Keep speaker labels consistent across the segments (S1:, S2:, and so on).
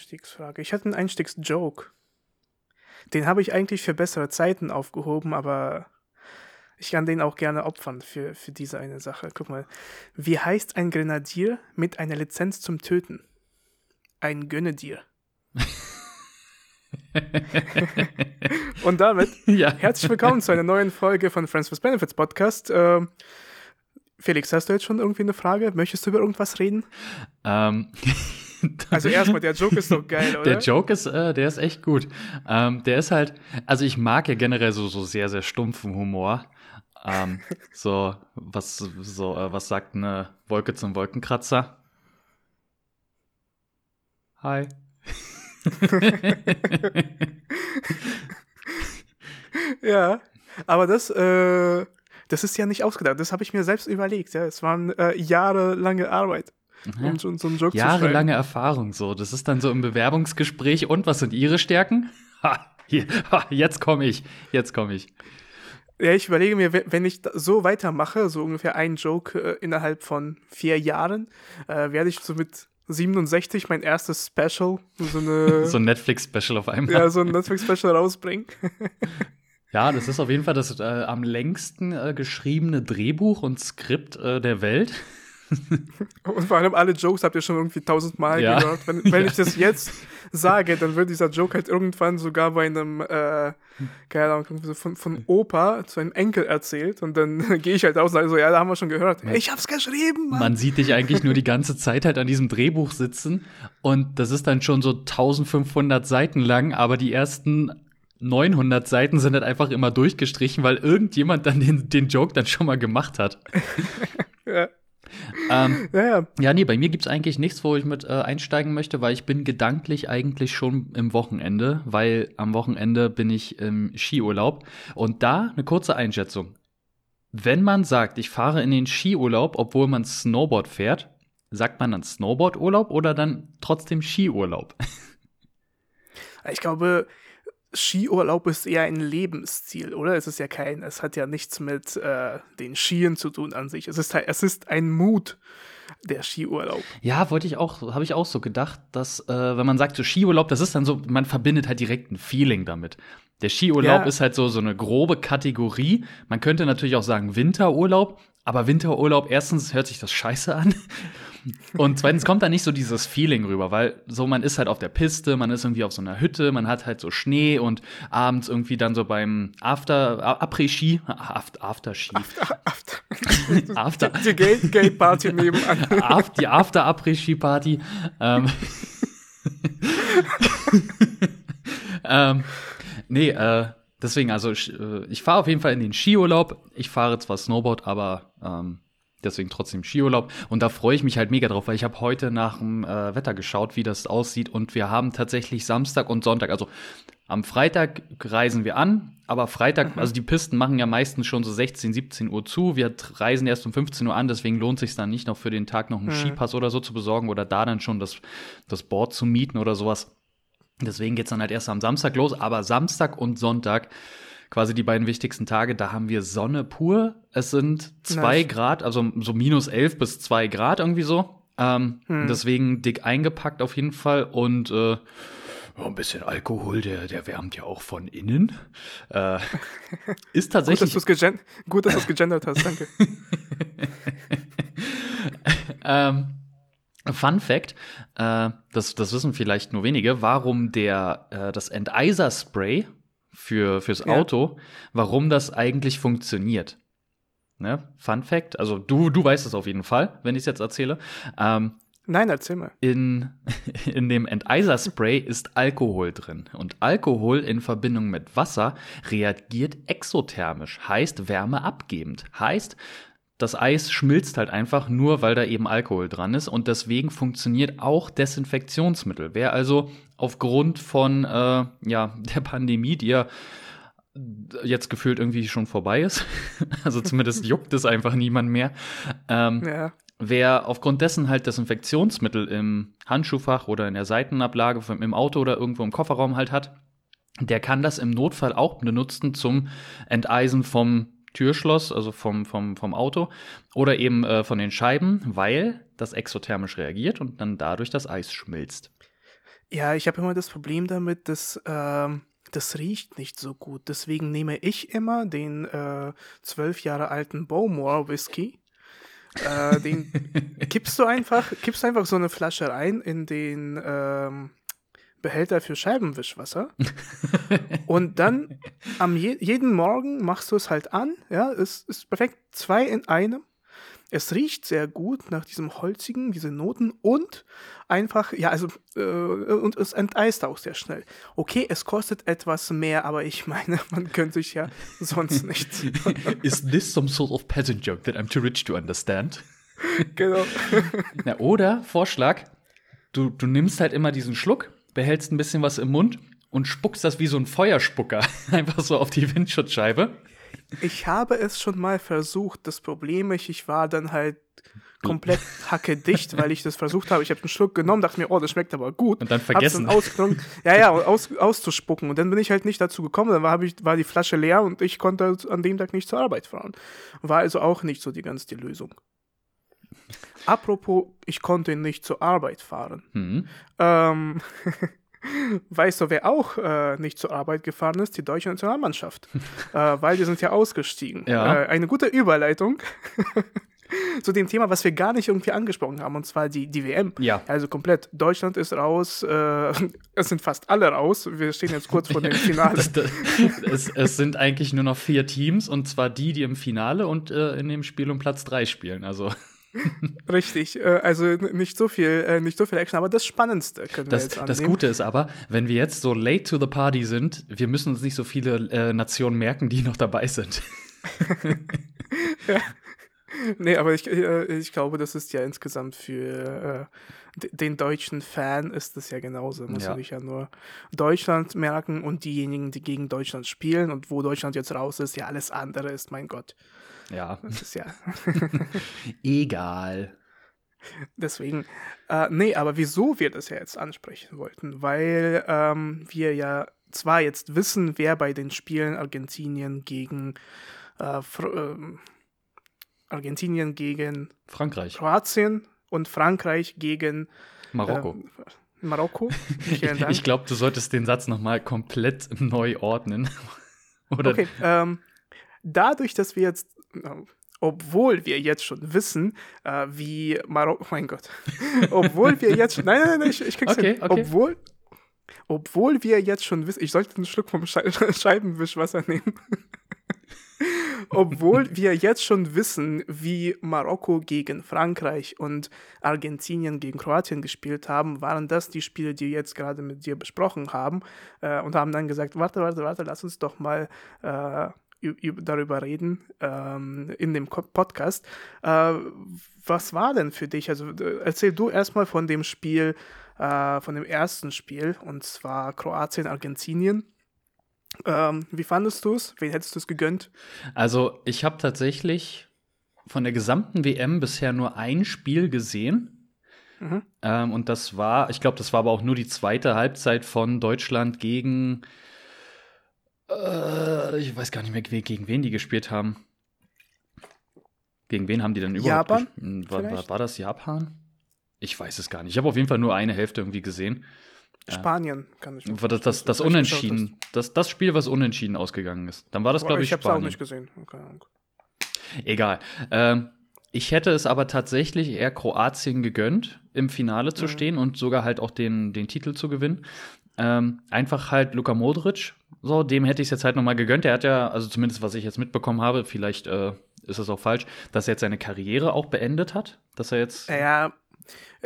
S1: Einstiegsfrage. Ich hatte einen Einstiegsjoke. Den habe ich eigentlich für bessere Zeiten aufgehoben, aber ich kann den auch gerne opfern für, für diese eine Sache. Guck mal. Wie heißt ein Grenadier mit einer Lizenz zum Töten? Ein Gönedier. Und damit
S2: Ja.
S1: herzlich willkommen zu einer neuen Folge von Friends with Benefits Podcast. Ähm, Felix, hast du jetzt schon irgendwie eine Frage? Möchtest du über irgendwas reden?
S2: Ähm,
S1: Also erstmal, der Joke ist doch geil, oder?
S2: der Joke ist, äh, der ist echt gut. Ähm, der ist halt, also ich mag ja generell so, so sehr, sehr stumpfen Humor. Ähm, so, was, so, äh, was sagt eine Wolke zum Wolkenkratzer? Hi.
S1: Ja, aber das, äh, das ist ja nicht ausgedacht. Das habe ich mir selbst überlegt. Ja, es waren äh, jahrelange Arbeit, um so, so einen Joke.
S2: Jahrelange Erfahrung so. Das ist dann so im Bewerbungsgespräch. Und was sind Ihre Stärken? Ha, hier, ha, jetzt komme ich. Jetzt komme ich.
S1: Ja, ich überlege mir, we- wenn ich so weitermache, so ungefähr einen Joke äh, innerhalb von vier Jahren, äh, werde ich so mit 67 mein erstes Special, so eine,
S2: So ein Netflix-Special auf einmal.
S1: ja, so ein Netflix-Special rausbringen.
S2: Ja, das ist auf jeden Fall das äh, am längsten äh, geschriebene Drehbuch und Skript äh, der Welt.
S1: Und vor allem alle Jokes habt ihr schon irgendwie tausendmal
S2: Ja.
S1: gehört. Wenn, wenn ich das jetzt sage, dann wird dieser Joke halt irgendwann sogar bei einem, äh, keine Ahnung, von, von Opa zu einem Enkel erzählt. Und dann gehe ich halt aus und sage so, ja, da haben wir schon gehört. Ich hab's geschrieben, Mann.
S2: Man sieht dich eigentlich nur die ganze Zeit halt an diesem Drehbuch sitzen und das ist dann schon so 1500 Seiten lang, aber die ersten 900 Seiten sind halt einfach immer durchgestrichen, weil irgendjemand dann den, den Joke dann schon mal gemacht hat.
S1: Ja.
S2: Ähm,
S1: Ja, ja.
S2: Ja, nee, bei mir gibt's eigentlich nichts, wo ich mit äh, einsteigen möchte, weil ich bin gedanklich eigentlich schon im Wochenende, weil am Wochenende bin ich im Skiurlaub. Und da eine kurze Einschätzung. Wenn man sagt, ich fahre in den Skiurlaub, obwohl man Snowboard fährt, sagt man dann Snowboardurlaub oder dann trotzdem Skiurlaub?
S1: Ich glaube, Skiurlaub ist eher ein Lebensstil, oder? Es ist ja kein, es hat ja nichts mit äh, den Skien zu tun an sich. Es ist, halt- es ist ein Mut, der Skiurlaub.
S2: Ja, wollte ich auch, habe ich auch so gedacht, dass, äh, wenn man sagt so Skiurlaub, das ist dann so, man verbindet halt direkt ein Feeling damit. Der Skiurlaub
S1: Ja.
S2: ist halt so, so eine grobe Kategorie. Man könnte natürlich auch sagen Winterurlaub, aber Winterurlaub, erstens hört sich das scheiße an. Und zweitens kommt da nicht so dieses Feeling rüber, weil so man ist halt auf der Piste, man ist irgendwie auf so einer Hütte, man hat halt so Schnee und abends irgendwie dann so beim After, Après-Ski, After, After-Ski, After,
S1: Die Gay, Gay Party nebenan.
S2: Die After-Après-Ski-Party. Ähm, ähm, nee, äh, deswegen, also ich, äh, ich fahre auf jeden Fall in den Skiurlaub. Ich fahre zwar Snowboard, aber ähm, deswegen trotzdem Skiurlaub. Und da freue ich mich halt mega drauf, weil ich habe heute nach dem äh, Wetter geschaut, wie das aussieht. Und wir haben tatsächlich Samstag und Sonntag, also am Freitag reisen wir an, aber Freitag, also die Pisten machen ja meistens schon so 16, 17 Uhr zu. Wir reisen erst um 15 Uhr an, deswegen lohnt sich dann nicht noch für den Tag noch einen Skipass oder so zu besorgen oder da dann schon das, das Board zu mieten oder sowas. Deswegen geht's dann halt erst am Samstag los, aber Samstag und Sonntag, quasi die beiden wichtigsten Tage, da haben wir Sonne pur. Es sind zwei
S1: Nice.
S2: Grad, also so minus elf bis zwei Grad irgendwie so. Ähm, Deswegen dick eingepackt auf jeden Fall und äh, ja, ein bisschen Alkohol, der, der wärmt ja auch von innen. Äh, ist
S1: Gut, dass
S2: tatsächlich
S1: du gut, dass du's gegendert hast, danke.
S2: Ähm, Fun Fact, äh, das, das wissen vielleicht nur wenige, warum der, äh, das Enteiser-Spray für, fürs
S1: Ja.
S2: Auto, warum das eigentlich funktioniert. Ne? Fun Fact, also du, du weißt es auf jeden Fall, wenn ich es jetzt erzähle. Ähm,
S1: Nein, erzähl mal.
S2: in, in dem Enteiser-Spray ist Alkohol drin. Und Alkohol in Verbindung mit Wasser reagiert exothermisch, heißt wärmeabgebend. Heißt, das Eis schmilzt halt einfach nur, weil da eben Alkohol dran ist. Und deswegen funktioniert auch Desinfektionsmittel. Wer also aufgrund von äh, ja, der Pandemie, die ja jetzt gefühlt irgendwie schon vorbei ist, also zumindest juckt es einfach niemand mehr, ähm,
S1: Ja.
S2: Wer aufgrund dessen halt Desinfektionsmittel im Handschuhfach oder in der Seitenablage vom- im Auto oder irgendwo im Kofferraum halt hat, der kann das im Notfall auch benutzen zum Enteisen vom Türschloss, also vom, vom, vom Auto oder eben äh, von den Scheiben, weil das exothermisch reagiert und dann dadurch das Eis schmilzt.
S1: Ja, ich habe immer das Problem damit, dass ähm, das riecht nicht so gut. Deswegen nehme ich immer den äh, zwölf Jahre alten Bowmore Whisky. Äh, den kippst du einfach, kippst einfach so eine Flasche rein in den ähm, Behälter für Scheibenwischwasser. und dann am je jeden Morgen machst du es halt an. Ja, es ist perfekt. Zwei in einem. Es riecht sehr gut nach diesem holzigen, diese Noten und einfach, ja, also, äh, und es enteist auch sehr schnell. Okay, es kostet etwas mehr, aber ich meine, man könnte sich ja sonst nichts.
S2: Is this some sort of peasant joke that I'm too rich to understand?
S1: genau.
S2: Na, oder, Vorschlag, du, du nimmst halt immer diesen Schluck, behältst ein bisschen was im Mund und spuckst das wie so ein Feuerspucker einfach so auf die Windschutzscheibe.
S1: Ich habe es schon mal versucht. Das Problem ist, ich war dann halt komplett hackedicht, weil ich das versucht habe. Ich habe einen Schluck genommen, dachte mir, oh, das schmeckt aber gut.
S2: Und dann vergessen.
S1: Dann ja, ja, aus, auszuspucken. Und dann bin ich halt nicht dazu gekommen. Dann war, ich, war die Flasche leer und ich konnte an dem Tag nicht zur Arbeit fahren. War also auch nicht so die ganz die Lösung. Apropos, ich konnte nicht zur Arbeit fahren.
S2: Mhm.
S1: Ähm, Weißt du, wer auch äh, nicht zur Arbeit gefahren ist? Die deutsche Nationalmannschaft. äh, weil die sind ja ausgestiegen.
S2: Ja.
S1: Äh, eine gute Überleitung zu dem Thema, was wir gar nicht irgendwie angesprochen haben, und zwar die, die WM.
S2: Ja.
S1: Also komplett. Deutschland ist raus. Äh, es sind fast alle raus. Wir stehen jetzt kurz vor dem Finale.
S2: Das, das, es, es, sind eigentlich nur noch vier Teams, und zwar die, die im Finale und äh, in dem Spiel um Platz drei spielen. Also.
S1: Richtig, äh, also nicht so viel, äh, nicht so viel Action, aber das Spannendste können
S2: das,
S1: wir jetzt annehmen.
S2: Das Gute ist aber, wenn wir jetzt so late to the party sind, wir müssen uns nicht so viele äh, Nationen merken, die noch dabei sind.
S1: ja. Nee, aber ich, ich glaube, das ist ja insgesamt für äh, den deutschen Fan ist das ja genauso. Muss ja. sich ja nur Deutschland merken und diejenigen, die gegen Deutschland spielen und wo Deutschland jetzt raus ist, ja alles andere ist, mein Gott.
S2: Ja.
S1: Das ist ja.
S2: Egal.
S1: Deswegen, äh, nee, aber wieso wir das ja jetzt ansprechen wollten? Weil ähm, wir ja zwar jetzt wissen, wer bei den Spielen Argentinien gegen äh, äh, Argentinien gegen
S2: Frankreich,
S1: Kroatien und Frankreich gegen
S2: Marokko.
S1: Äh, Marokko.
S2: ich glaube, du solltest den Satz nochmal komplett neu ordnen. Oder
S1: okay, ähm, dadurch, dass wir jetzt obwohl wir jetzt schon wissen, äh, wie Marokko, oh mein Gott, obwohl wir jetzt schon, nein, nein, nein, ich, ich krieg's
S2: okay,
S1: hin,
S2: okay.
S1: obwohl, obwohl wir jetzt schon wissen, ich sollte einen Schluck vom Schei Scheibenwischwasser nehmen, obwohl wir jetzt schon wissen, wie Marokko gegen Frankreich und Argentinien gegen Kroatien gespielt haben, waren das die Spiele, die wir jetzt gerade mit dir besprochen haben äh, und haben dann gesagt, warte, warte, warte, lass uns doch mal äh, darüber reden ähm, in dem Podcast. Äh, was war denn für dich? Also erzähl du erstmal von dem Spiel, äh, von dem ersten Spiel, und zwar Kroatien-Argentinien. Ähm, wie fandest du es? Wen hättest du es gegönnt?
S2: Also ich habe tatsächlich von der gesamten WM bisher nur ein Spiel gesehen.
S1: Mhm.
S2: Ähm, und das war, ich glaube, das war aber auch nur die zweite Halbzeit von Deutschland gegen äh, ich weiß gar nicht mehr, gegen wen die gespielt haben. Gegen wen haben die denn überhaupt
S1: Japan?
S2: Hm, war, war, das Japan? Ich weiß es gar nicht. Ich habe auf jeden Fall nur eine Hälfte irgendwie gesehen.
S1: Spanien kann ich
S2: War das, das, das, Unentschieden, das, das Spiel, was unentschieden ausgegangen ist. Dann war das, glaube ich,
S1: ich
S2: Spanien.
S1: Ich habe es auch nicht gesehen. Keine Ahnung.
S2: Egal. Ähm, ich hätte es aber tatsächlich eher Kroatien gegönnt, im Finale zu mhm. stehen und sogar halt auch den, den Titel zu gewinnen. Ähm, einfach halt Luka Modric, so, dem hätte ich es jetzt halt nochmal gegönnt. Er hat ja, also zumindest was ich jetzt mitbekommen habe, vielleicht äh, ist das auch falsch, dass er jetzt seine Karriere auch beendet hat. Dass er jetzt.
S1: Ja,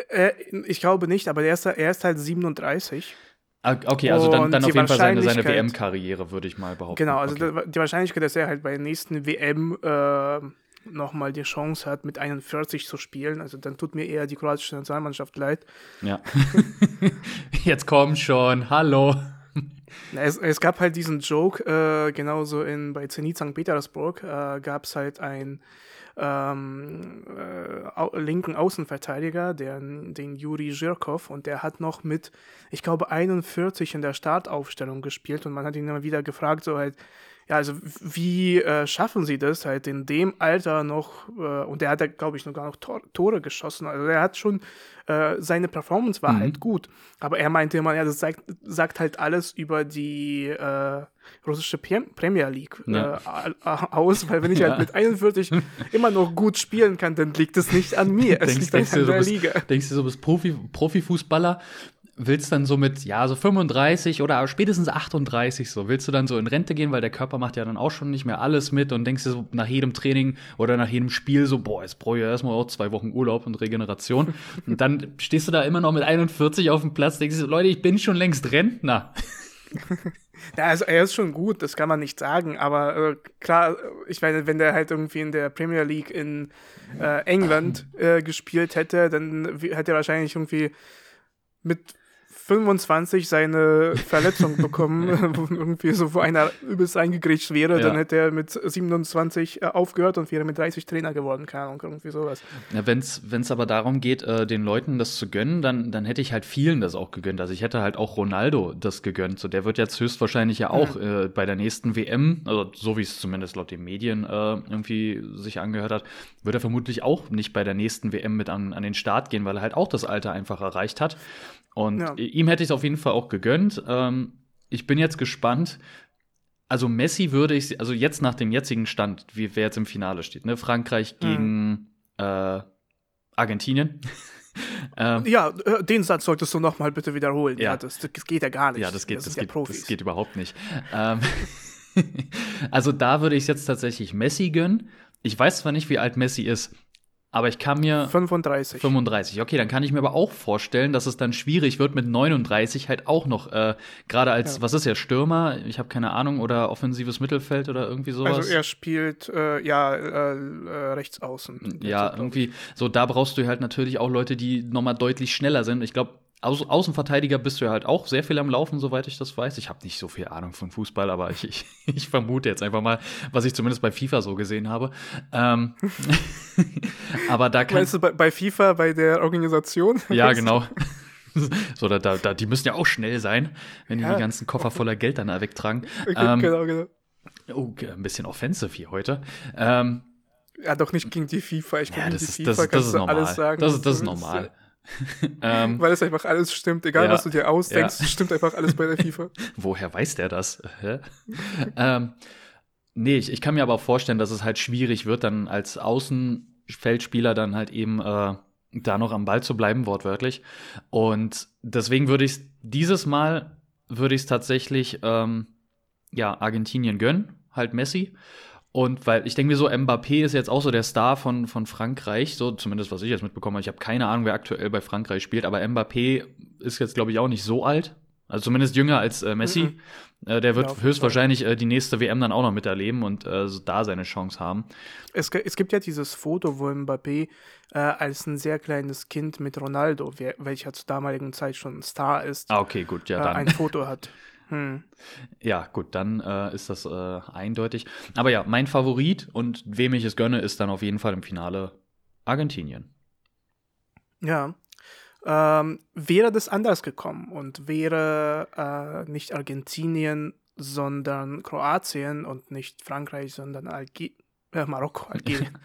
S1: äh, ich glaube nicht, aber er ist, er ist halt 37.
S2: Ah, okay, also dann, dann auf jeden Fall seine, seine WM-Karriere, würde ich mal behaupten.
S1: Genau, also
S2: okay.
S1: die Wahrscheinlichkeit, dass er halt bei der nächsten WM äh, nochmal die Chance hat, mit 41 zu spielen, also dann tut mir eher die kroatische Nationalmannschaft leid.
S2: Ja. Jetzt komm schon, hallo.
S1: Es, es, gab halt diesen Joke, äh, genauso in, bei Zenit St. Petersburg äh, gab es halt einen ähm, äh, linken Außenverteidiger, der, den Juri Zhirkov, und der hat noch mit, ich glaube, 41 in der Startaufstellung gespielt und man hat ihn immer wieder gefragt, so halt, ja, also wie äh, schaffen sie das halt in dem Alter noch, äh, und der hat ja, glaube ich, sogar noch Tor Tore geschossen. Also er hat schon, äh, seine Performance war mhm. halt gut. Aber er meinte immer, ja, das sagt, sagt halt alles über die äh, russische Premier League ja. Äh, aus, weil wenn ich halt ja. halt mit 41 immer noch gut spielen kann, dann liegt es nicht an mir. Es
S2: denkst, liegt an der so Liga. Denkst du, du bist Profi, Profifußballer willst dann so mit, ja, so 35 oder spätestens 38 so, willst du dann so in Rente gehen, weil der Körper macht ja dann auch schon nicht mehr alles mit und denkst dir so nach jedem Training oder nach jedem Spiel so, boah, jetzt brauche ich ja erstmal auch zwei Wochen Urlaub und Regeneration. und dann stehst du da immer noch mit 41 auf dem Platz, denkst du, Leute, ich bin schon längst Rentner.
S1: Ja, also er ist schon gut, das kann man nicht sagen, aber äh, klar, ich meine, wenn der halt irgendwie in der Premier League in äh, England äh, gespielt hätte, dann hätte er wahrscheinlich irgendwie mit 25 seine Verletzung bekommen, irgendwie so, wo einer übelst eingegrätscht wäre, ja. dann hätte er mit 27 äh, aufgehört und wäre mit 30 Trainer geworden, keine Ahnung, irgendwie sowas.
S2: Ja, wenn es aber darum geht, äh, den Leuten das zu gönnen, dann, dann hätte ich halt vielen das auch gegönnt. Also ich hätte halt auch Ronaldo das gegönnt. So, der wird jetzt höchstwahrscheinlich ja auch mhm. äh, bei der nächsten WM, also so wie es zumindest laut den Medien äh, irgendwie sich angehört hat, wird er vermutlich auch nicht bei der nächsten WM mit an, an den Start gehen, weil er halt auch das Alter einfach erreicht hat. Und ja. ihm hätte ich es auf jeden Fall auch gegönnt. Ähm, ich bin jetzt gespannt. Also Messi würde ich, also jetzt nach dem jetzigen Stand, wie wer jetzt im Finale steht, ne? Frankreich mhm. gegen mhm. äh, Argentinien.
S1: ähm, ja, äh, den Satz solltest du noch mal bitte wiederholen. Ja, ja das, das, geht ja gar nicht.
S2: Ja, das geht, das, das geht, das geht überhaupt nicht. ähm, also da würde ich jetzt tatsächlich Messi gönnen. Ich weiß zwar nicht, wie alt Messi ist, aber ich kann mir.
S1: 35.
S2: 35. Okay, dann kann ich mir aber auch vorstellen, dass es dann schwierig wird mit 39 halt auch noch, äh, gerade als, ja. was ist er, Stürmer? Ich habe keine Ahnung, oder offensives Mittelfeld oder irgendwie sowas.
S1: Also er spielt, äh, ja, äh, äh rechts außen.
S2: Ja, irgendwie, so da brauchst du halt natürlich auch Leute, die nochmal deutlich schneller sind. Ich glaube, Au Außenverteidiger bist du ja halt auch sehr viel am Laufen, soweit ich das weiß. Ich habe nicht so viel Ahnung von Fußball, aber ich, ich, ich, vermute jetzt einfach mal, was ich zumindest bei FIFA so gesehen habe. Ähm, aber da kann.
S1: Meinst du bei, bei FIFA, bei der Organisation?
S2: Ja, genau. so, da, da, die müssen ja auch schnell sein, wenn die ja. die ganzen Koffer voller Geld dann wegtragen. Okay, ähm, genau, genau. Oh, ein bisschen offensive hier heute. Ähm,
S1: ja, doch nicht gegen die FIFA.
S2: Ich ja, das ist, FIFA das, das ist normal. Alles sagen, das, das ist normal.
S1: ähm, Weil es einfach alles stimmt, egal ja, was du dir ausdenkst, ja. stimmt einfach alles bei der FIFA.
S2: Woher weiß der das? ähm, nee, ich, ich, kann mir aber auch vorstellen, dass es halt schwierig wird, dann als Außenfeldspieler dann halt eben äh, da noch am Ball zu bleiben, wortwörtlich. Und deswegen würde ich dieses Mal würde ich es tatsächlich ähm, ja Argentinien gönnen, halt Messi. Und weil ich denke mir so, Mbappé ist jetzt auch so der Star von, von Frankreich, so zumindest was ich jetzt mitbekommen habe. Ich habe keine Ahnung, wer aktuell bei Frankreich spielt, aber Mbappé ist jetzt, glaube ich, auch nicht so alt. Also zumindest jünger als äh, Messi. Mhm. Äh, der wird ja, höchstwahrscheinlich äh, die nächste WM dann auch noch miterleben und äh, so da seine Chance haben.
S1: Es, es, gibt ja dieses Foto, wo Mbappé äh, als ein sehr kleines Kind mit Ronaldo, welcher zur damaligen Zeit schon ein Star ist,
S2: ah, okay, gut, ja,
S1: äh,
S2: dann.
S1: ein Foto hat. Hm.
S2: Ja, gut, dann äh, ist das äh, eindeutig. Aber ja, mein Favorit und wem ich es gönne, ist dann auf jeden Fall im Finale Argentinien.
S1: Ja. Ähm, wäre das anders gekommen und wäre äh, nicht Argentinien, sondern Kroatien und nicht Frankreich, sondern Alge äh, Marokko, Algerien.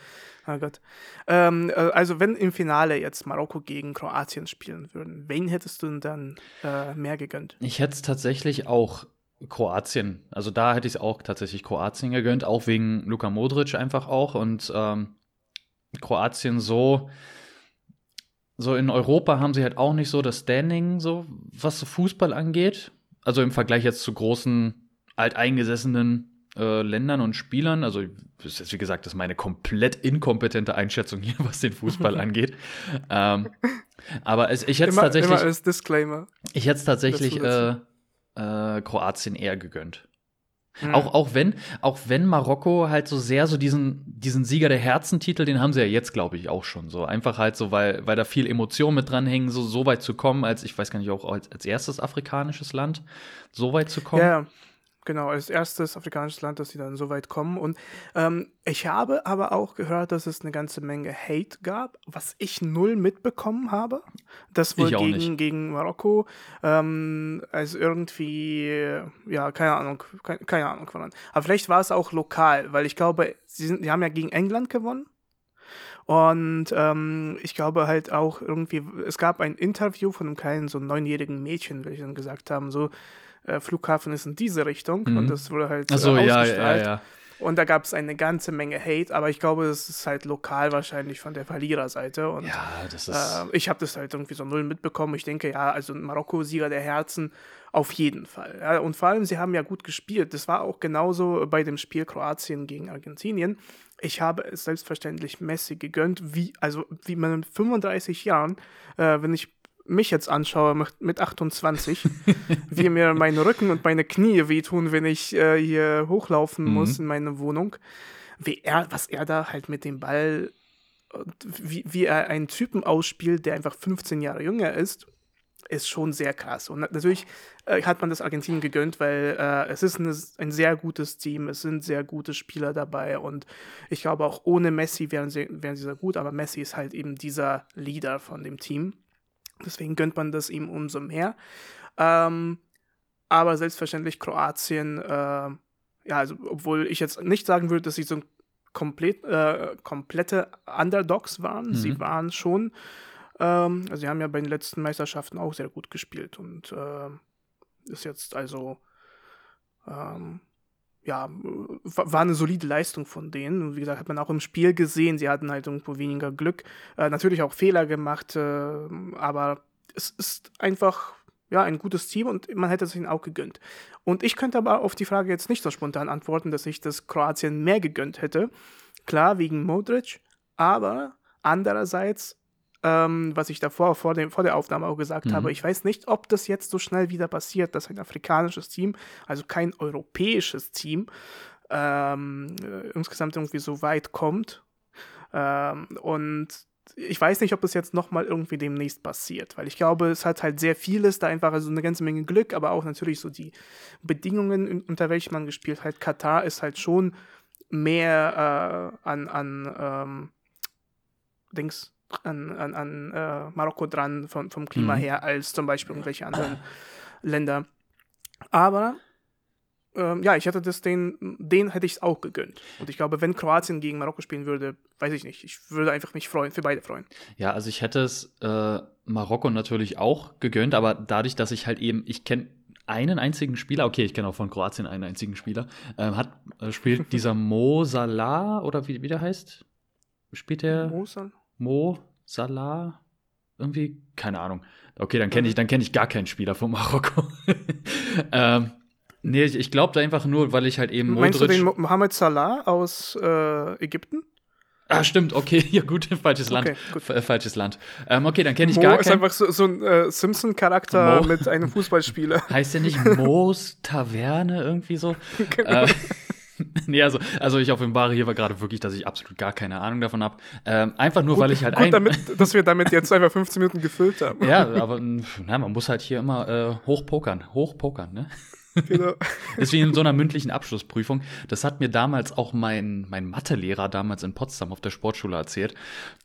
S1: Oh Gott. Ähm, äh, also, wenn im Finale jetzt Marokko gegen Kroatien spielen würden, wen hättest du denn dann äh, mehr gegönnt?
S2: Ich hätte es tatsächlich auch Kroatien. Also, da hätte ich es auch tatsächlich Kroatien gegönnt, auch wegen Luka Modric einfach auch. Und ähm, Kroatien so. So in Europa haben sie halt auch nicht so das Standing, so was so Fußball angeht. Also im Vergleich jetzt zu großen alteingesessenen äh, Ländern und Spielern. Also, das ist, wie gesagt, das ist meine komplett inkompetente Einschätzung hier, was den Fußball angeht. Ähm, aber es, ich hätte es tatsächlich. Immer
S1: als Disclaimer.
S2: Ich hätte es tatsächlich äh, äh, Kroatien eher gegönnt. Mhm. Auch, auch, wenn, auch wenn Marokko halt so sehr so diesen, diesen Sieger der Herzentitel, den haben sie ja jetzt, glaube ich, auch schon. So einfach halt so, weil, weil da viel Emotion mit dranhängen, so, so weit zu kommen, als, ich weiß gar nicht, auch als, als erstes afrikanisches Land, so weit zu kommen.
S1: Ja, Genau, als erstes afrikanisches Land, dass sie dann so weit kommen. Und ähm, ich habe aber auch gehört, dass es eine ganze Menge Hate gab, was ich null mitbekommen habe. Das wohl gegen, gegen Marokko. Ähm, also irgendwie, ja, keine Ahnung, keine, keine Ahnung von Aber vielleicht war es auch lokal, weil ich glaube, sie, sind, sie haben ja gegen England gewonnen. Und ähm, ich glaube halt auch irgendwie, es gab ein Interview von einem kleinen, so neunjährigen Mädchen, welche dann gesagt haben, so, äh, Flughafen ist in diese Richtung mhm. und das wurde halt
S2: Ach so, äh, ausgestrahlt. Ja, ja.
S1: Und da gab es eine ganze Menge Hate, aber ich glaube, es ist halt lokal wahrscheinlich von der Verliererseite. Und,
S2: ja, das ist.
S1: Äh, ich habe das halt irgendwie so null mitbekommen. Ich denke, ja, also Marokko-Sieger der Herzen auf jeden Fall. Ja, und vor allem, sie haben ja gut gespielt. Das war auch genauso bei dem Spiel Kroatien gegen Argentinien. Ich habe es selbstverständlich Messi gegönnt, wie, also wie man in 35 Jahren, äh, wenn ich mich jetzt anschaue mit 28, wie mir mein Rücken und meine Knie wehtun, wenn ich äh, hier hochlaufen mhm. muss in meine Wohnung, wie er, was er da halt mit dem Ball, wie, wie er einen Typen ausspielt, der einfach 15 Jahre jünger ist, ist schon sehr krass. Und natürlich äh, hat man das Argentinien gegönnt, weil äh, es ist eine, ein sehr gutes Team, es sind sehr gute Spieler dabei und ich glaube auch ohne Messi wären sie, wären sie sehr gut, aber Messi ist halt eben dieser Leader von dem Team. Deswegen gönnt man das ihm umso mehr. Ähm, aber selbstverständlich Kroatien, äh, ja, also obwohl ich jetzt nicht sagen würde, dass sie so komplett, äh, komplette Underdogs waren. Mhm. Sie waren schon, ähm, also sie haben ja bei den letzten Meisterschaften auch sehr gut gespielt und äh, ist jetzt also ähm, ja, war eine solide Leistung von denen. Wie gesagt, hat man auch im Spiel gesehen, sie hatten halt irgendwo weniger Glück. Äh, natürlich auch Fehler gemacht, äh, aber es ist einfach ja, ein gutes Team und man hätte es ihnen auch gegönnt. Und ich könnte aber auf die Frage jetzt nicht so spontan antworten, dass ich das Kroatien mehr gegönnt hätte. Klar, wegen Modric, aber andererseits ähm, was ich davor vor, dem, vor der Aufnahme auch gesagt mhm. habe. Ich weiß nicht, ob das jetzt so schnell wieder passiert, dass ein afrikanisches Team, also kein europäisches Team, ähm, äh, insgesamt irgendwie so weit kommt. Ähm, und ich weiß nicht, ob das jetzt nochmal irgendwie demnächst passiert, weil ich glaube, es hat halt sehr vieles, da einfach also eine ganze Menge Glück, aber auch natürlich so die Bedingungen, unter welchen man gespielt hat. Katar ist halt schon mehr äh, an, an ähm, Dings, an, an, an äh, Marokko dran vom, vom Klima mhm. her als zum Beispiel irgendwelche anderen Länder. Aber ähm, ja, ich hätte das den, den hätte ich es auch gegönnt. Und ich glaube, wenn Kroatien gegen Marokko spielen würde, weiß ich nicht. Ich würde einfach mich freuen, für beide freuen.
S2: Ja, also ich hätte es äh, Marokko natürlich auch gegönnt, aber dadurch, dass ich halt eben, ich kenne einen einzigen Spieler, okay, ich kenne auch von Kroatien einen einzigen Spieler, äh, hat, äh, spielt dieser Mo Salah oder wie, wie der heißt? Spielt der? Mo Salah? Mo Salah, irgendwie, keine Ahnung. Okay, dann kenne ich, dann kenne ich gar keinen Spieler von Marokko. ähm, nee, ich, ich glaube da einfach nur, weil ich halt eben
S1: Meinst Modric du den Mohamed Salah aus äh, Ägypten?
S2: Ah, stimmt, okay, ja gut, falsches Land. Okay, falsches Land. Ähm, okay, dann kenne ich Mo gar keinen. ist
S1: einfach so, so ein äh, Simpson-Charakter mit einem Fußballspieler.
S2: heißt der nicht Moos Taverne irgendwie so? genau. Äh, nee, also, also ich offenbare hier gerade wirklich, dass ich absolut gar keine Ahnung davon habe. Ähm, einfach nur, gut, weil ich halt
S1: gut, damit, dass wir damit jetzt einfach 15 Minuten gefüllt haben.
S2: ja, aber na, man muss halt hier immer äh, hochpokern, hochpokern, ne? Genau. Deswegen in so einer mündlichen Abschlussprüfung. Das hat mir damals auch mein, mein Mathelehrer damals in Potsdam auf der Sportschule erzählt.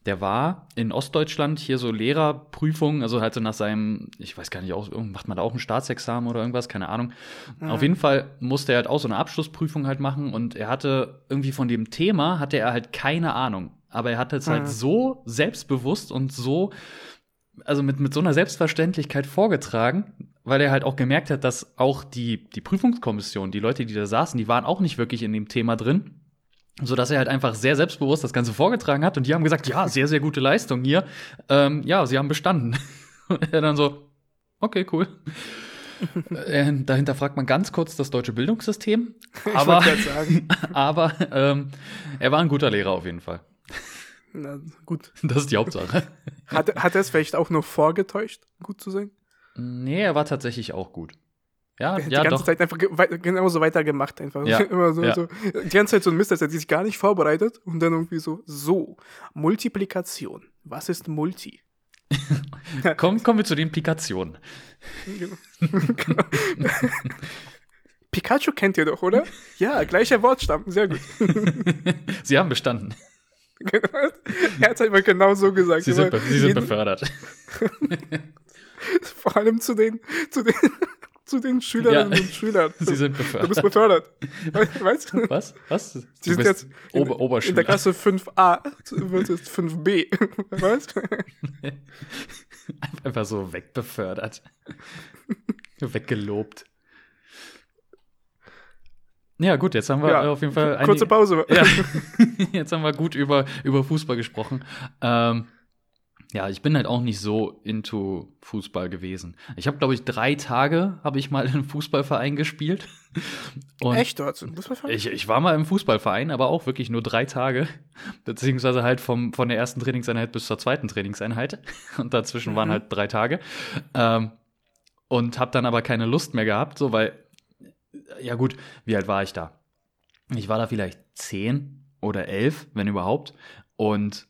S2: Der war in Ostdeutschland hier so Lehrerprüfungen, also halt so nach seinem, ich weiß gar nicht, auch, macht man da auch ein Staatsexamen oder irgendwas, keine Ahnung. Mhm. Auf jeden Fall musste er halt auch so eine Abschlussprüfung halt machen und er hatte irgendwie von dem Thema hatte er halt keine Ahnung. Aber er hatte es halt mhm. halt so selbstbewusst und so also mit, mit so einer Selbstverständlichkeit vorgetragen, weil er halt auch gemerkt hat, dass auch die, die Prüfungskommission, die Leute, die da saßen, die waren auch nicht wirklich in dem Thema drin. So dass er halt einfach sehr selbstbewusst das Ganze vorgetragen hat und die haben gesagt, ja, sehr, sehr gute Leistung hier. Ähm, ja, sie haben bestanden. Und er dann so, okay, cool. äh, dahinter fragt man ganz kurz das deutsche Bildungssystem. Aber, aber ähm, er war ein guter Lehrer auf jeden Fall.
S1: Na gut.
S2: Das ist die Hauptsache.
S1: Hat, hat er es vielleicht auch nur vorgetäuscht, gut zu sein?
S2: Nee, er war tatsächlich auch gut. Ja,
S1: die
S2: ja,
S1: ganze
S2: doch.
S1: Zeit einfach genauso weitergemacht. Einfach. Ja, Immer so, ja. so, die ganze Zeit so ein Mist, als hätte sich gar nicht vorbereitet und dann irgendwie so, so, Multiplikation. Was ist Multi?
S2: Komm, kommen wir zu den Implikationen.
S1: Genau. Pikachu kennt ihr doch, oder? Ja, gleicher Wortstamm, sehr gut.
S2: Sie haben bestanden.
S1: er hat es einfach genau so gesagt.
S2: Sie sind, be Sie sind befördert.
S1: Vor allem zu den, zu den, zu den Schülerinnen ja. und Schülern.
S2: Sie sind befördert.
S1: Du bist befördert. Weißt du?
S2: Was? Was? Du
S1: Sie sind jetzt in, Ober in der Klasse 5a, wird es 5b. Weißt du?
S2: Einfach so wegbefördert. Weggelobt. Ja, gut, jetzt haben wir ja, auf jeden Fall.
S1: Kurze Pause.
S2: Ja, jetzt haben wir gut über, über Fußball gesprochen. Ähm, ja, ich bin halt auch nicht so into Fußball gewesen. Ich habe, glaube ich, drei Tage habe ich mal in einem Fußballverein gespielt.
S1: Und Echt? Du einen Fußballverein?
S2: Ich, ich war mal im Fußballverein, aber auch wirklich nur drei Tage. Beziehungsweise halt vom, von der ersten Trainingseinheit bis zur zweiten Trainingseinheit. Und dazwischen mhm. waren halt drei Tage. Ähm, und habe dann aber keine Lust mehr gehabt, so weil ja gut, wie alt war ich da? Ich war da vielleicht zehn oder elf, wenn überhaupt. Und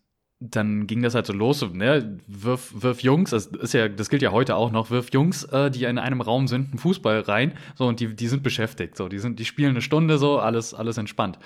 S2: dann ging das halt so los, ne, wirf, wirf Jungs, das ist ja, das gilt ja heute auch noch, wirf Jungs, äh, die in einem Raum sind, einen Fußball rein, so und die, die sind beschäftigt, so, die sind, die spielen eine Stunde so, alles, alles entspannt.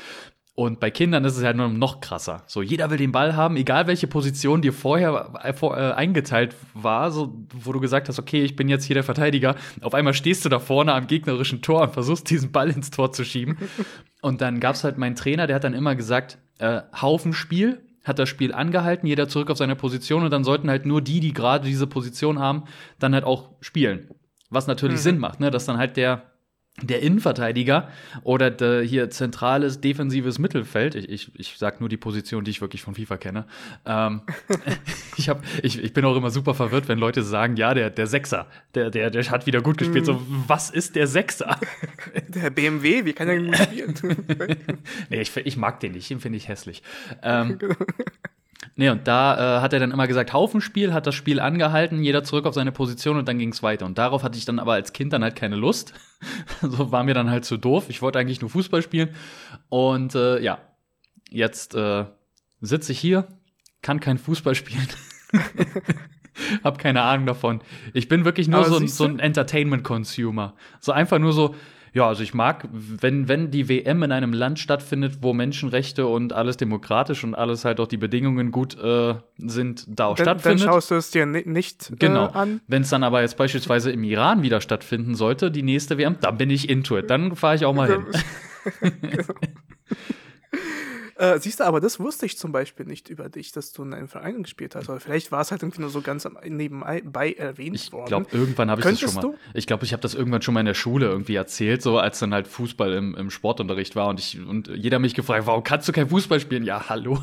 S2: Und bei Kindern ist es halt nur noch krasser. So, jeder will den Ball haben, egal welche Position dir vorher äh, äh, eingeteilt war, so, wo du gesagt hast, okay, ich bin jetzt hier der Verteidiger. Auf einmal stehst du da vorne am gegnerischen Tor und versuchst, diesen Ball ins Tor zu schieben. und dann gab's halt meinen Trainer, der hat dann immer gesagt, äh, Haufenspiel, hat das Spiel angehalten, jeder zurück auf seine Position und dann sollten halt nur die, die gerade diese Position haben, dann halt auch spielen. Was natürlich mhm. Sinn macht, ne? Dass dann halt der der Innenverteidiger oder der hier zentrales defensives Mittelfeld, ich, ich, ich sag nur die Position, die ich wirklich von FIFA kenne. Ähm, ich, hab, ich, ich bin auch immer super verwirrt, wenn Leute sagen, ja, der, der Sechser, der, der, der hat wieder gut gespielt. So, mm. was ist der Sechser?
S1: Der BMW, wie kann er gut spielen?
S2: nee, ich, ich mag den nicht, den finde ich hässlich. Ähm. Nee, und da äh, hat er dann immer gesagt, Haufenspiel, hat das Spiel angehalten, jeder zurück auf seine Position und dann ging es weiter. Und darauf hatte ich dann aber als Kind dann halt keine Lust. so war mir dann halt zu doof. Ich wollte eigentlich nur Fußball spielen. Und äh, ja, jetzt äh, sitze ich hier, kann kein Fußball spielen. Hab keine Ahnung davon. Ich bin wirklich nur so ein, so ein Entertainment-Consumer. So einfach nur so, ja, also ich mag, wenn, wenn die WM in einem Land stattfindet, wo Menschenrechte und alles demokratisch und alles halt auch die Bedingungen gut äh, sind, da auch
S1: dann,
S2: stattfindet.
S1: Dann schaust du es dir nicht äh,
S2: genau.
S1: an.
S2: Wenn es dann aber jetzt beispielsweise im Iran wieder stattfinden sollte, die nächste WM, dann bin ich into it. Dann fahre ich auch mal hin.
S1: Äh, siehst du, aber das wusste ich zum Beispiel nicht über dich, dass du in einem Verein gespielt hast. Aber vielleicht war es halt irgendwie nur so ganz nebenbei erwähnt
S2: ich
S1: worden.
S2: Ich glaube, irgendwann habe ich das schon mal. Du? Ich glaube, ich habe das irgendwann schon mal in der Schule irgendwie erzählt, so als dann halt Fußball im, im Sportunterricht war und ich und jeder mich gefragt, warum kannst du kein Fußball spielen? Ja, hallo.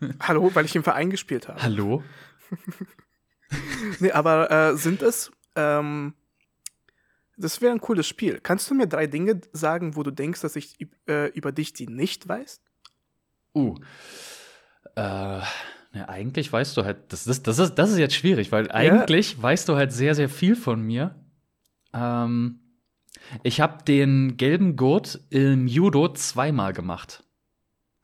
S1: Hallo, weil ich im Verein gespielt habe.
S2: Hallo.
S1: nee, aber äh, sind es ähm, das wäre ein cooles Spiel. Kannst du mir drei Dinge sagen, wo du denkst, dass ich äh, über dich die nicht weiß?
S2: Uh. Äh, ja, eigentlich weißt du halt, das, das, das, ist, das ist jetzt schwierig, weil eigentlich ja. weißt du halt sehr, sehr viel von mir. Ähm, ich habe den gelben Gurt im Judo zweimal gemacht.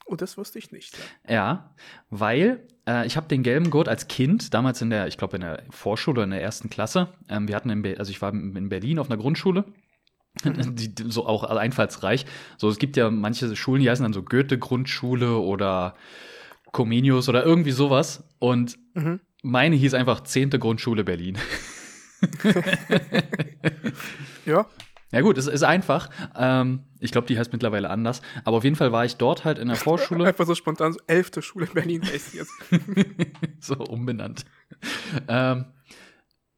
S1: Oh, das wusste ich nicht.
S2: Ja, weil äh, ich habe den gelben Gurt als Kind, damals in der, ich glaube in der Vorschule, in der ersten Klasse, ähm, wir hatten in, Be also ich war in Berlin auf einer Grundschule. Die, so auch einfallsreich. So, es gibt ja manche Schulen, die heißen dann so Goethe-Grundschule oder Comenius oder irgendwie sowas. Und mhm. meine hieß einfach 10. Grundschule Berlin.
S1: ja.
S2: Ja gut, es ist einfach. Ähm, ich glaube, die heißt mittlerweile anders. Aber auf jeden Fall war ich dort halt in der Vorschule.
S1: Einfach so spontan, so 11. Schule Berlin heißt jetzt.
S2: so umbenannt. Ähm,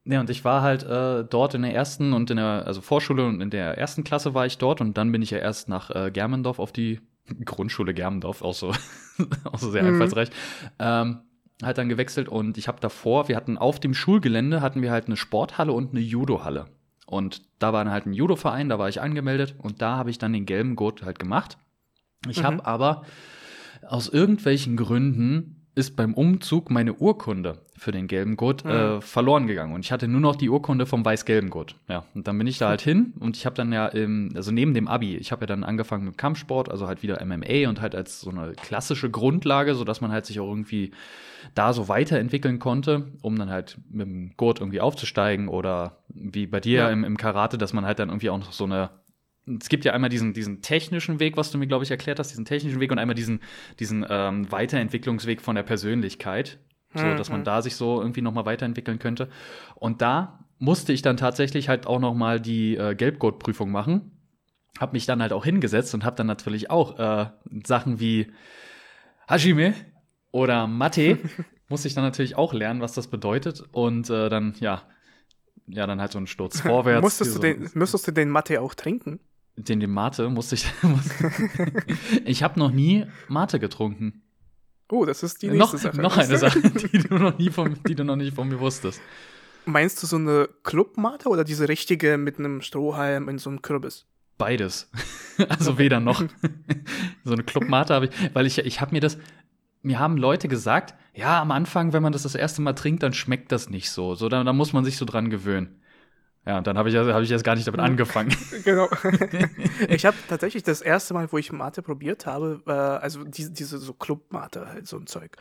S2: ja, und ich war halt äh, dort in der ersten und in der, also Vorschule und in der ersten Klasse war ich dort und dann bin ich ja erst nach äh, Germendorf auf die Grundschule Germendorf, auch so, auch so sehr mhm. einfallsreich, ähm, halt dann gewechselt und ich habe davor, wir hatten auf dem Schulgelände, hatten wir halt eine Sporthalle und eine Judohalle. Und da war dann halt ein Judoverein, da war ich angemeldet und da habe ich dann den gelben Gurt halt gemacht. Ich mhm. habe aber aus irgendwelchen Gründen ist beim Umzug meine Urkunde für den gelben Gurt mhm. äh, verloren gegangen und ich hatte nur noch die Urkunde vom weiß-gelben Gurt. Ja, und dann bin ich da halt hin und ich habe dann ja im, also neben dem Abi, ich habe ja dann angefangen mit Kampfsport, also halt wieder MMA und halt als so eine klassische Grundlage, so dass man halt sich auch irgendwie da so weiterentwickeln konnte, um dann halt mit dem Gurt irgendwie aufzusteigen oder wie bei dir ja. im, im Karate, dass man halt dann irgendwie auch noch so eine es gibt ja einmal diesen, diesen technischen Weg, was du mir, glaube ich, erklärt hast, diesen technischen Weg und einmal diesen, diesen ähm, Weiterentwicklungsweg von der Persönlichkeit. So, dass man da sich so irgendwie noch mal weiterentwickeln könnte. Und da musste ich dann tatsächlich halt auch noch mal die äh, Gelbgurt-Prüfung machen. Hab mich dann halt auch hingesetzt und hab dann natürlich auch äh, Sachen wie Hajime oder Mate musste ich dann natürlich auch lernen, was das bedeutet. Und äh, dann, ja, ja, dann halt so einen Sturz vorwärts.
S1: Musstest du
S2: so,
S1: den, müsstest du den Mate auch trinken?
S2: Den, den Mate musste ich. ich habe noch nie Mate getrunken.
S1: Oh, das ist die nächste
S2: noch
S1: Sache.
S2: noch eine Sache, die du noch nie von, die du noch nicht von mir wusstest.
S1: Meinst du so eine Clubmate oder diese richtige mit einem Strohhalm in so einem Kürbis?
S2: Beides. Also weder noch. so eine Clubmate habe ich, weil ich, ich habe mir das, mir haben Leute gesagt, ja, am Anfang, wenn man das das erste Mal trinkt, dann schmeckt das nicht so. So, da, da muss man sich so dran gewöhnen. Ja, und dann habe ich, hab ich erst gar nicht damit angefangen.
S1: Genau. ich habe tatsächlich das erste Mal, wo ich Mate probiert habe, äh, also diese, diese so Clubmate, halt so ein Zeug.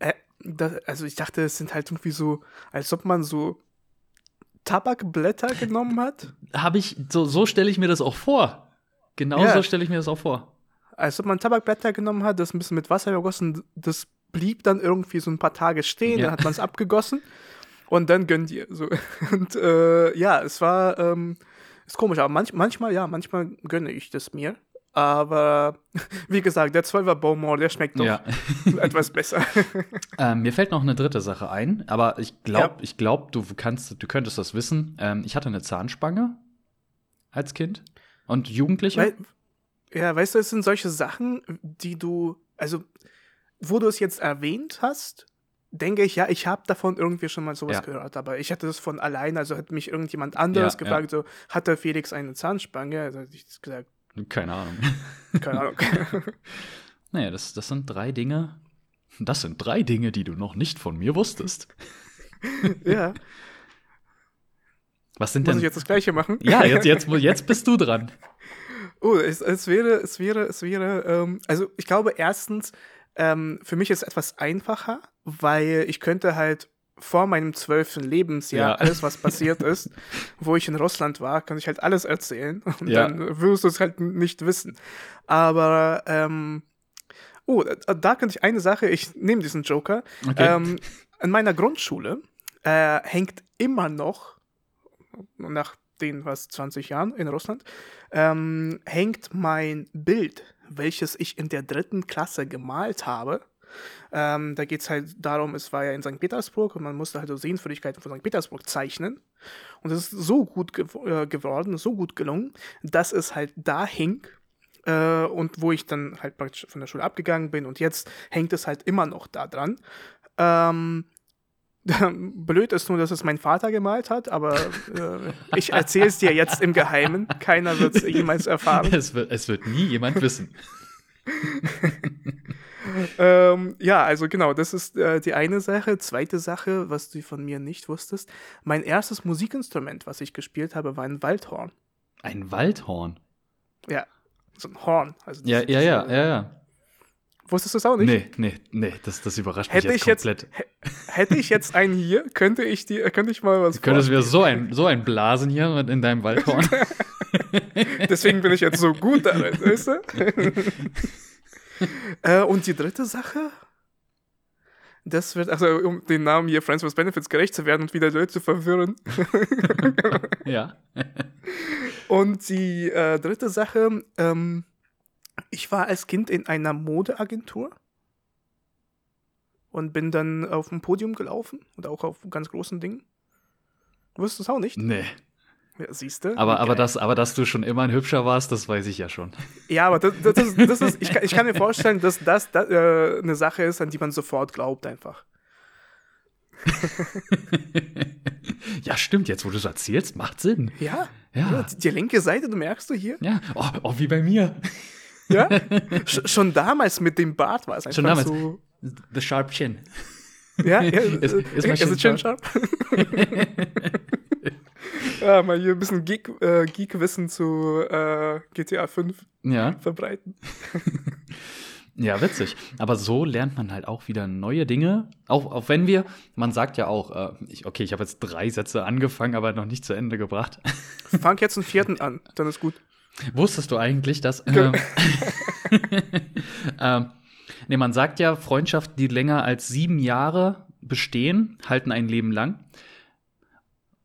S1: Äh, da, also ich dachte, es sind halt irgendwie so, als ob man so Tabakblätter genommen hat.
S2: Habe ich, so, so stelle ich mir das auch vor. Genau
S1: Ja.
S2: so stelle ich mir das auch vor.
S1: Als ob man Tabakblätter genommen hat, das ein bisschen mit Wasser übergossen, das blieb dann irgendwie so ein paar Tage stehen,
S2: Ja.
S1: dann hat man es abgegossen und dann gönnt ihr. So. Und äh, ja, es war, ähm, ist komisch, aber manch, manchmal, ja, manchmal gönne ich das mir. Aber wie gesagt, der 12er Beaumont, der schmeckt doch
S2: Ja.
S1: etwas besser.
S2: Ähm, mir fällt noch eine dritte Sache ein, aber ich glaube,
S1: Ja.
S2: ich glaube, du kannst, du könntest das wissen. Ähm, ich hatte eine Zahnspange als Kind und Jugendlicher.
S1: Weil, ja, weißt du, es sind solche Sachen, die du, also, wo du es jetzt erwähnt hast, denke ich, ja, ich habe davon irgendwie schon mal sowas
S2: Ja.
S1: gehört, aber ich hatte das von allein, also hat mich irgendjemand anderes
S2: Ja,
S1: gefragt, so, hat der Felix eine Zahnspange? Also ich gesagt,
S2: Keine Ahnung.
S1: keine Ahnung.
S2: naja, das, das sind drei Dinge. Das sind drei Dinge, die du noch nicht von mir wusstest.
S1: ja,
S2: Was sind
S1: muss
S2: denn?
S1: ich jetzt das Gleiche machen?
S2: ja, jetzt, jetzt, jetzt bist du dran.
S1: Oh, es, es wäre, es wäre, es wäre, ähm, also ich glaube erstens, ähm, für mich ist es etwas einfacher, weil ich könnte halt vor meinem zwölften Lebensjahr
S2: Ja.
S1: alles, was passiert ist, wo ich in Russland war, kann ich halt alles erzählen und
S2: Ja.
S1: dann wirst du es halt nicht wissen. Aber, ähm, oh, da, da könnte ich eine Sache, ich nehme diesen Joker.
S2: Okay.
S1: Ähm, in meiner Grundschule äh, hängt immer noch, nach den was 20 Jahren in Russland, ähm, hängt mein Bild, welches ich in der dritten Klasse gemalt habe. Ähm, da geht es halt darum, es war ja in St. Petersburg und man musste halt so Sehenswürdigkeiten von St. Petersburg zeichnen. Und es ist so gut gew äh, geworden, so gut gelungen, dass es halt da hing. Äh, und wo ich dann halt praktisch von der Schule abgegangen bin und jetzt hängt es halt immer noch da dran. Ähm, blöd ist nur, dass es mein Vater gemalt hat, aber äh, ich erzähle es dir jetzt im Geheimen. Keiner wird es jemals erfahren.
S2: Es wird, es wird nie jemand wissen.
S1: Ähm, ja, also genau, das ist äh, die eine Sache. Zweite Sache, was du von mir nicht wusstest. Mein erstes Musikinstrument, was ich gespielt habe, war ein Waldhorn.
S2: Ein Waldhorn.
S1: Ja, so ein Horn. Also
S2: Ja, ja, ja, ja, ja.
S1: Wusstest du es auch nicht?
S2: Nee, nee, nee, das, das überrascht
S1: Hätte
S2: mich
S1: ich
S2: jetzt
S1: jetzt,
S2: komplett.
S1: hä- hätte ich jetzt einen hier, könnte ich dir, könnte ich mal was
S2: Du könntest mir so ein, so ein Blasen hier in deinem Waldhorn.
S1: Deswegen bin ich jetzt so gut darin, weißt du? äh, und die dritte Sache, das wird, also um den Namen hier Friends with Benefits gerecht zu werden und wieder Leute zu verwirren.
S2: ja.
S1: Und die äh, dritte Sache, ähm, ich war als Kind in einer Modeagentur und bin dann auf dem Podium gelaufen und auch auf ganz großen Dingen. Wusstest du es auch nicht?
S2: Nee.
S1: Ja, siehst du?
S2: Aber, aber, das, aber dass du schon immer ein Hübscher warst, das weiß ich ja schon.
S1: Ja, aber das, das, ist, das ist, ich, kann, ich kann mir vorstellen, dass das, das äh, eine Sache ist, an die man sofort glaubt einfach.
S2: ja, stimmt, jetzt wo du es erzählst, macht Sinn.
S1: Ja,
S2: Ja.
S1: die, die linke Seite, du merkst du hier?
S2: Ja, oh, oh wie bei mir.
S1: Ja. Sch schon damals mit dem Bart war es einfach
S2: Schon damals.
S1: so.
S2: The Sharp Chin.
S1: Ja, ja
S2: Ist-
S1: äh,
S2: ist mein
S1: is it Chin sharp? ja, mal hier ein bisschen Geek, äh, Geek-Wissen zu äh, GTA 5
S2: Ja,
S1: verbreiten.
S2: ja, witzig. Aber so lernt man halt auch wieder neue Dinge. Auch, auch wenn wir, man sagt ja auch, äh, ich, okay, ich habe jetzt drei Sätze angefangen, aber noch nicht zu Ende gebracht.
S1: Fang jetzt einen vierten an, dann ist gut.
S2: Wusstest du eigentlich, dass. Ähm, ähm, nee, man sagt ja, Freundschaften, die länger als sieben Jahre bestehen, halten ein Leben lang.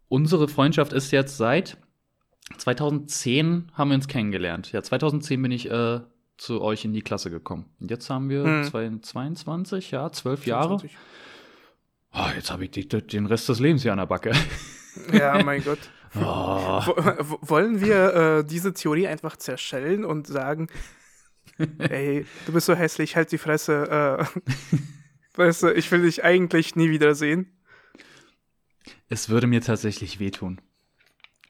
S2: Unsere Freundschaft ist jetzt seit 2010 haben wir uns kennengelernt. Ja, 2010 bin ich äh, zu euch in die Klasse gekommen. Und jetzt haben wir hm. 22, ja, zwölf Jahre. Oh, jetzt habe ich die, den Rest des Lebens hier an der Backe.
S1: Ja, mein Gott. Oh. Wollen wir äh, diese Theorie einfach zerschellen und sagen, ey, du bist so hässlich, halt die Fresse. Äh, weißt du, ich will dich eigentlich nie wiedersehen.
S2: Es würde mir tatsächlich wehtun.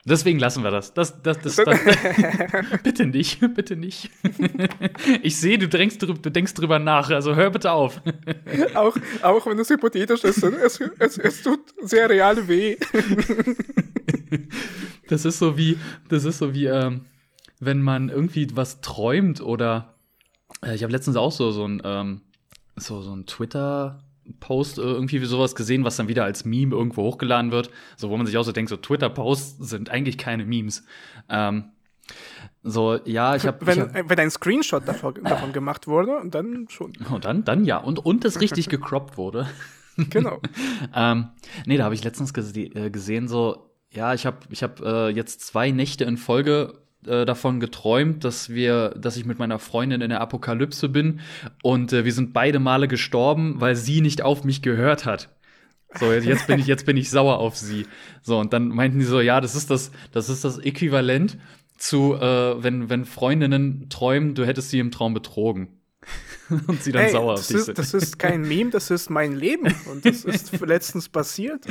S2: Deswegen lassen wir das. Das, das, das, das. bitte nicht, bitte nicht. ich sehe, du, denkst, du denkst drüber nach, also hör bitte auf.
S1: auch, auch wenn es hypothetisch ist, es, es, es tut sehr real weh.
S2: das ist so wie, das ist so wie, ähm, wenn man irgendwie was träumt oder äh, ich habe letztens auch so, so ein, ähm, so, so ein Twitter- Post irgendwie wie sowas gesehen, was dann wieder als Meme irgendwo hochgeladen wird. So, wo man sich auch so denkt, so Twitter-Posts sind eigentlich keine Memes. Ähm, so, ja, ich habe.
S1: Wenn, hab, wenn ein Screenshot davon, davon gemacht wurde, dann schon.
S2: Und dann, dann ja. Und, und es richtig gecroppt wurde.
S1: Genau.
S2: ähm, nee, da habe ich letztens gese äh, gesehen, so, ja, ich habe ich hab, äh, jetzt zwei Nächte in Folge äh, davon geträumt, dass wir, dass ich mit meiner Freundin in der Apokalypse bin und äh, wir sind beide Male gestorben, weil sie nicht auf mich gehört hat. So, jetzt bin ich, jetzt bin ich sauer auf sie. So, und dann meinten die so, ja, das ist das, das ist das Äquivalent zu, äh, wenn, wenn Freundinnen träumen, du hättest sie im Traum betrogen. und sie dann hey, sauer auf dich
S1: sind. Das ist kein Meme, das ist mein Leben. Und das ist letztens passiert,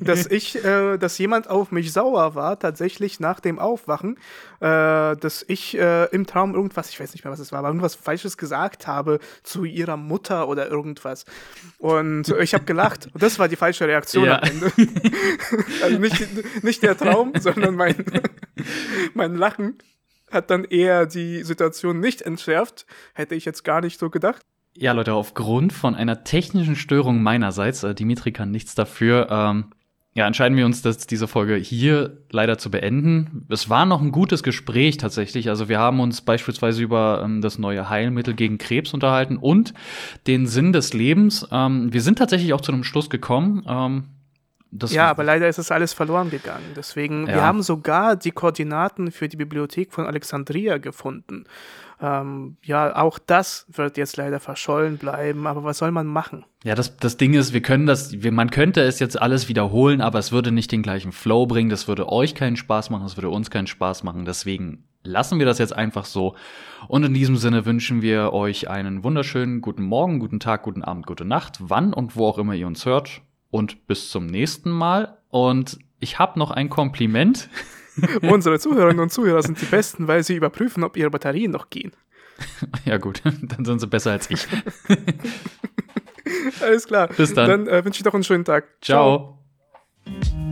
S1: dass ich, äh, dass jemand auf mich sauer war, tatsächlich nach dem Aufwachen, äh, dass ich äh, im Traum irgendwas, ich weiß nicht mehr, was es war, aber irgendwas Falsches gesagt habe zu ihrer Mutter oder irgendwas. Und ich habe gelacht. Und das war die falsche Reaktion ja. am Ende. also nicht, nicht der Traum, sondern mein, mein Lachen hat dann eher die Situation nicht entschärft. Hätte ich jetzt gar nicht so gedacht.
S2: Ja, Leute, aufgrund von einer technischen Störung meinerseits, äh, Dimitri kann nichts dafür, ähm, ja, entscheiden wir uns, dass diese Folge hier leider zu beenden. Es war noch ein gutes Gespräch tatsächlich. Also wir haben uns beispielsweise über ähm, das neue Heilmittel gegen Krebs unterhalten und den Sinn des Lebens. Ähm, wir sind tatsächlich auch zu einem Schluss gekommen. Ähm,
S1: das ja, aber leider ist es alles verloren gegangen. Deswegen, ja. wir haben sogar die Koordinaten für die Bibliothek von Alexandria gefunden. Ähm, ja, auch das wird jetzt leider verschollen bleiben, aber was soll man machen?
S2: Ja, das, das Ding ist, wir können das, wir, man könnte es jetzt alles wiederholen, aber es würde nicht den gleichen Flow bringen, das würde euch keinen Spaß machen, es würde uns keinen Spaß machen, deswegen lassen wir das jetzt einfach so. Und in diesem Sinne wünschen wir euch einen wunderschönen guten Morgen, guten Tag, guten Abend, gute Nacht, wann und wo auch immer ihr uns hört und bis zum nächsten Mal. Und ich habe noch ein Kompliment.
S1: Unsere Zuhörerinnen und Zuhörer sind die Besten, weil sie überprüfen, ob ihre Batterien noch gehen.
S2: Ja gut, dann sind sie besser als ich.
S1: Alles klar.
S2: Bis dann.
S1: Dann äh, wünsche ich noch einen schönen Tag.
S2: Ciao. Ciao.